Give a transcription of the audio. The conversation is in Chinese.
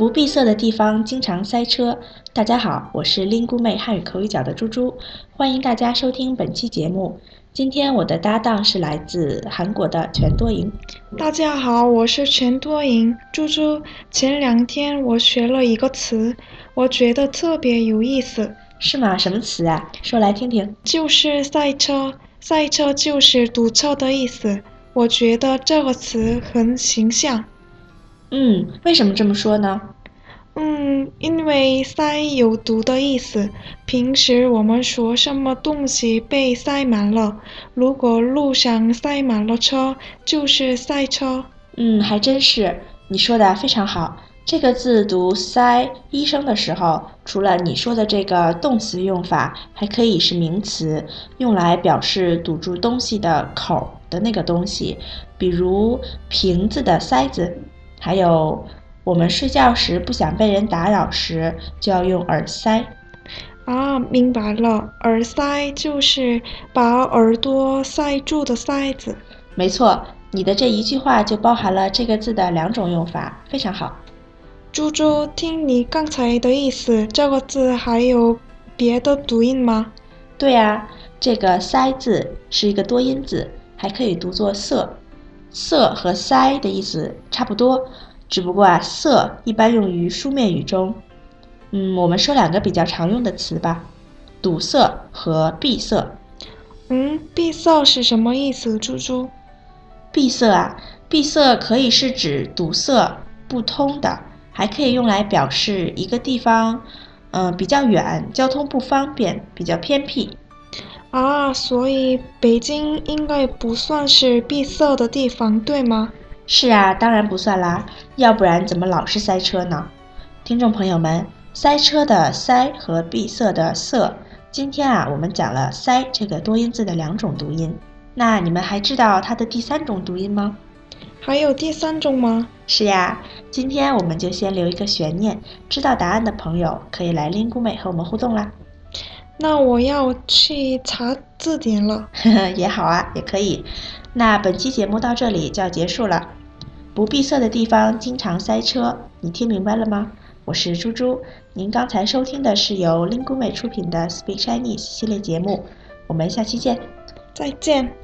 不闭塞的地方经常塞车。大家好，我是林姑妹汉语口语角的猪猪，欢迎大家收听本期节目。今天我的搭档是来自韩国的全多银。大家好，我是全多银。猪猪，前两天我学了一个词，我觉得特别有意思。是吗？什么词啊？说来听听。就是赛车，赛车就是堵车的意思。我觉得这个词很形象。嗯，为什么这么说呢？嗯，因为塞有毒的意思。平时我们说什么东西被塞满了，如果路上塞满了车，就是塞车。嗯，还真是，你说的非常好。这个字读塞，医生的时候，除了你说的这个动词用法，还可以是名词，用来表示堵住东西的口的那个东西，比如瓶子的塞子。还有，我们睡觉时不想被人打扰时，就要用耳塞。啊，明白了，耳塞就是把耳朵塞住的塞子。没错，你的这一句话就包含了这个字的两种用法，非常好。猪猪，听你刚才的意思，这个字还有别的读音吗？对呀，这个塞字是一个多音字，还可以读作塞。塞和塞的意思差不多，只不过啊，塞一般用于书面语中。嗯，我们说两个比较常用的词吧，堵塞和闭塞。嗯，闭塞是什么意思，猪猪？闭塞啊，闭塞可以是指堵塞不通的，还可以用来表示一个地方，嗯，比较远，交通不方便，比较偏僻。啊，所以北京应该不算是闭塞的地方，对吗？是啊，当然不算啦，要不然怎么老是塞车呢？听众朋友们，塞车的塞和闭塞的塞，今天啊，我们讲了塞这个多音字的两种读音。那你们还知道它的第三种读音吗？还有第三种吗？是呀，今天我们就先留一个悬念，知道答案的朋友可以来拎姑妹和我们互动啦。那我要去查字典了。也好啊，也可以。那本期节目到这里就要结束了。不闭塞的地方经常塞车，你听明白了吗？我是猪猪，您刚才收听的是由 Lingu 美出品的 Speak Chinese 系列节目。我们下期见，再见。